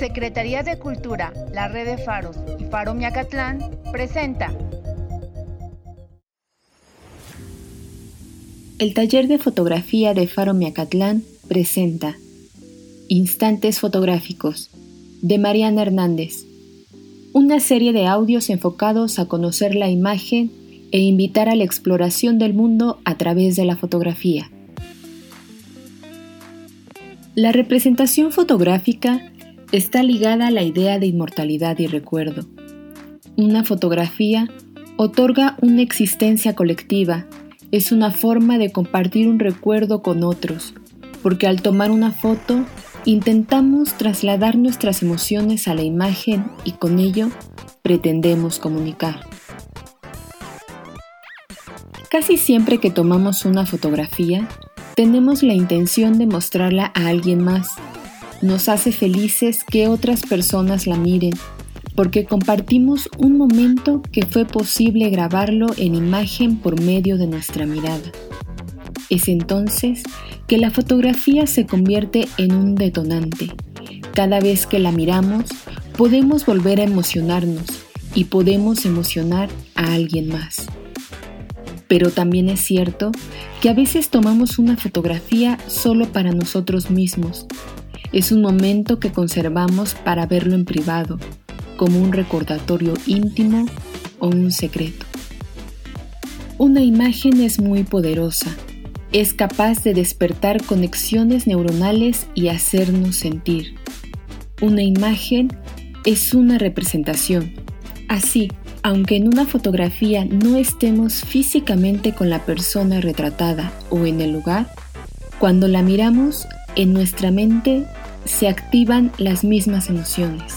Secretaría de Cultura, la Red de Faros y Faro Miacatlán presenta El taller de fotografía de Faro Miacatlán presenta Instantes fotográficos de Mariana Hernández, una serie de audios enfocados a conocer la imagen e invitar a la exploración del mundo a través de la fotografía. La representación fotográfica está ligada a la idea de inmortalidad y recuerdo. Una fotografía otorga una existencia colectiva, es una forma de compartir un recuerdo con otros, porque al tomar una foto intentamos trasladar nuestras emociones a la imagen y con ello pretendemos comunicar. Casi siempre que tomamos una fotografía, tenemos la intención de mostrarla a alguien más nos hace felices que otras personas la miren, porque compartimos un momento que fue posible grabarlo en imagen por medio de nuestra mirada. Es entonces que la fotografía se convierte en un detonante. Cada vez que la miramos, podemos volver a emocionarnos y podemos emocionar a alguien más. Pero también es cierto que a veces tomamos una fotografía solo para nosotros mismos es un momento que conservamos para verlo en privado, como un recordatorio íntimo o un secreto. Una imagen es muy poderosa. Es capaz de despertar conexiones neuronales y hacernos sentir. Una imagen es una representación. Así, aunque en una fotografía no estemos físicamente con la persona retratada o en el lugar, cuando la miramos, en nuestra mente se activan las mismas emociones.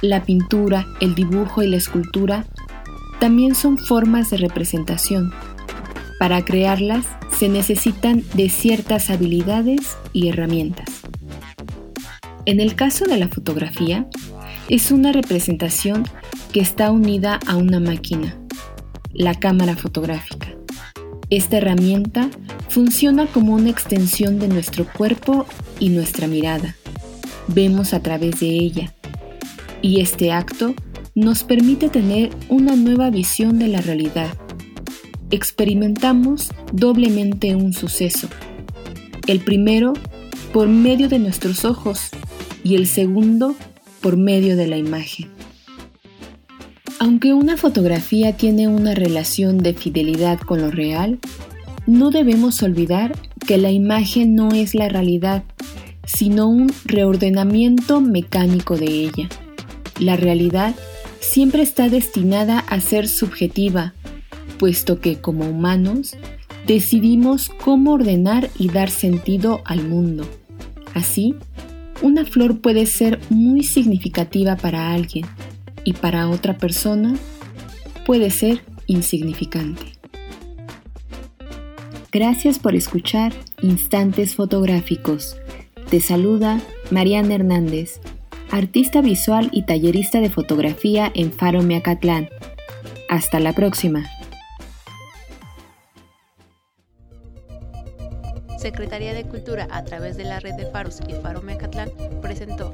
La pintura, el dibujo y la escultura también son formas de representación. Para crearlas se necesitan de ciertas habilidades y herramientas. En el caso de la fotografía, es una representación que está unida a una máquina, la cámara fotográfica. Esta herramienta funciona como una extensión de nuestro cuerpo y nuestra mirada. Vemos a través de ella. Y este acto nos permite tener una nueva visión de la realidad. Experimentamos doblemente un suceso. El primero por medio de nuestros ojos y el segundo por medio de la imagen. Aunque una fotografía tiene una relación de fidelidad con lo real, no debemos olvidar que la imagen no es la realidad, sino un reordenamiento mecánico de ella. La realidad siempre está destinada a ser subjetiva, puesto que como humanos decidimos cómo ordenar y dar sentido al mundo. Así, una flor puede ser muy significativa para alguien y para otra persona puede ser insignificante. Gracias por escuchar Instantes Fotográficos. Te saluda Mariana Hernández, artista visual y tallerista de fotografía en Faro Miacatlán. Hasta la próxima. Secretaría de Cultura a través de la red de Faros y Faro Mecatlán presentó